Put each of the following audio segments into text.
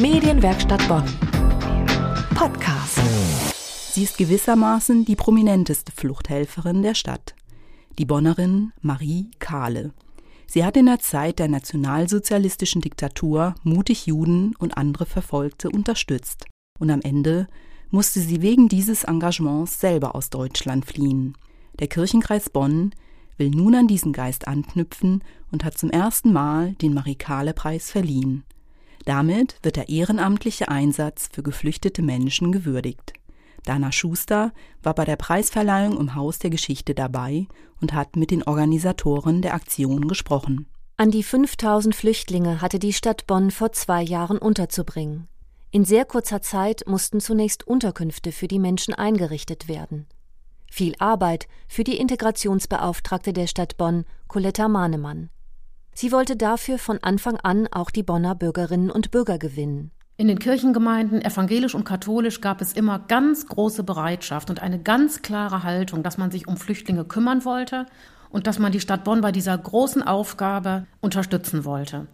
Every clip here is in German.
Medienwerkstatt Bonn. Podcast. Sie ist gewissermaßen die prominenteste Fluchthelferin der Stadt. Die Bonnerin Marie Kahle. Sie hat in der Zeit der nationalsozialistischen Diktatur mutig Juden und andere Verfolgte unterstützt. Und am Ende musste sie wegen dieses Engagements selber aus Deutschland fliehen. Der Kirchenkreis Bonn will nun an diesen Geist anknüpfen und hat zum ersten Mal den Marie-Kahle-Preis verliehen. Damit wird der ehrenamtliche Einsatz für geflüchtete Menschen gewürdigt. Dana Schuster war bei der Preisverleihung im Haus der Geschichte dabei und hat mit den Organisatoren der Aktion gesprochen. An die 5000 Flüchtlinge hatte die Stadt Bonn vor zwei Jahren unterzubringen. In sehr kurzer Zeit mussten zunächst Unterkünfte für die Menschen eingerichtet werden. Viel Arbeit für die Integrationsbeauftragte der Stadt Bonn, Coletta Mahnemann. Sie wollte dafür von Anfang an auch die Bonner Bürgerinnen und Bürger gewinnen. In den Kirchengemeinden, evangelisch und katholisch, gab es immer ganz große Bereitschaft und eine ganz klare Haltung, dass man sich um Flüchtlinge kümmern wollte und dass man die Stadt Bonn bei dieser großen Aufgabe unterstützen wollte.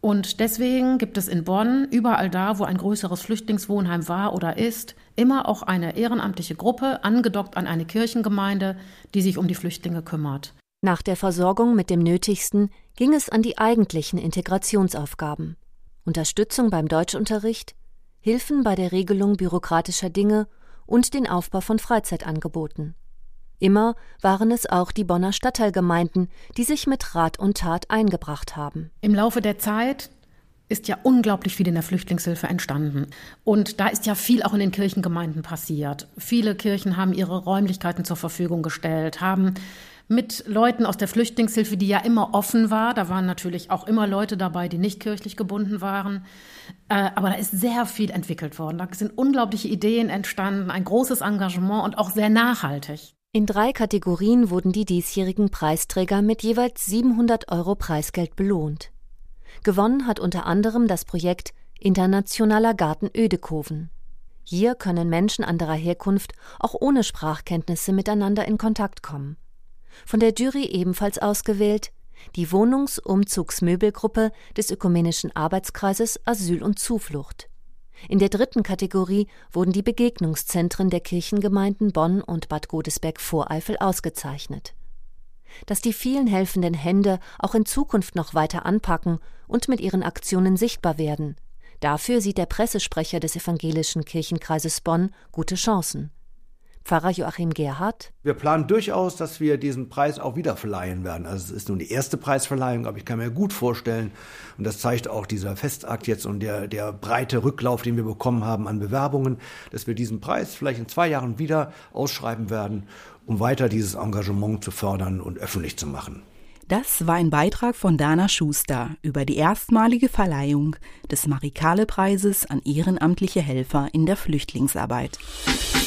Und deswegen gibt es in Bonn, überall da, wo ein größeres Flüchtlingswohnheim war oder ist, immer auch eine ehrenamtliche Gruppe, angedockt an eine Kirchengemeinde, die sich um die Flüchtlinge kümmert. Nach der Versorgung mit dem Nötigsten ging es an die eigentlichen Integrationsaufgaben. Unterstützung beim Deutschunterricht, Hilfen bei der Regelung bürokratischer Dinge und den Aufbau von Freizeitangeboten. Immer waren es auch die Bonner Stadtteilgemeinden, die sich mit Rat und Tat eingebracht haben. Im Laufe der Zeit ist ja unglaublich viel in der Flüchtlingshilfe entstanden. Und da ist ja viel auch in den Kirchengemeinden passiert. Viele Kirchen haben ihre Räumlichkeiten zur Verfügung gestellt, haben mit Leuten aus der Flüchtlingshilfe, die ja immer offen war. Da waren natürlich auch immer Leute dabei, die nicht kirchlich gebunden waren. Äh, aber da ist sehr viel entwickelt worden. Da sind unglaubliche Ideen entstanden, ein großes Engagement und auch sehr nachhaltig. In drei Kategorien wurden die diesjährigen Preisträger mit jeweils 700 Euro Preisgeld belohnt. Gewonnen hat unter anderem das Projekt Internationaler Garten Ödekoven. Hier können Menschen anderer Herkunft auch ohne Sprachkenntnisse miteinander in Kontakt kommen von der Jury ebenfalls ausgewählt die Wohnungsumzugsmöbelgruppe des Ökumenischen Arbeitskreises Asyl und Zuflucht. In der dritten Kategorie wurden die Begegnungszentren der Kirchengemeinden Bonn und Bad Godesberg-Voreifel ausgezeichnet. Dass die vielen helfenden Hände auch in Zukunft noch weiter anpacken und mit ihren Aktionen sichtbar werden, dafür sieht der Pressesprecher des evangelischen Kirchenkreises Bonn gute Chancen. Pfarrer Joachim Gerhardt. Wir planen durchaus, dass wir diesen Preis auch wieder verleihen werden. Also es ist nun die erste Preisverleihung, aber ich kann mir gut vorstellen, und das zeigt auch dieser Festakt jetzt und der, der breite Rücklauf, den wir bekommen haben an Bewerbungen, dass wir diesen Preis vielleicht in zwei Jahren wieder ausschreiben werden, um weiter dieses Engagement zu fördern und öffentlich zu machen. Das war ein Beitrag von Dana Schuster über die erstmalige Verleihung des Marikale-Preises an ehrenamtliche Helfer in der Flüchtlingsarbeit.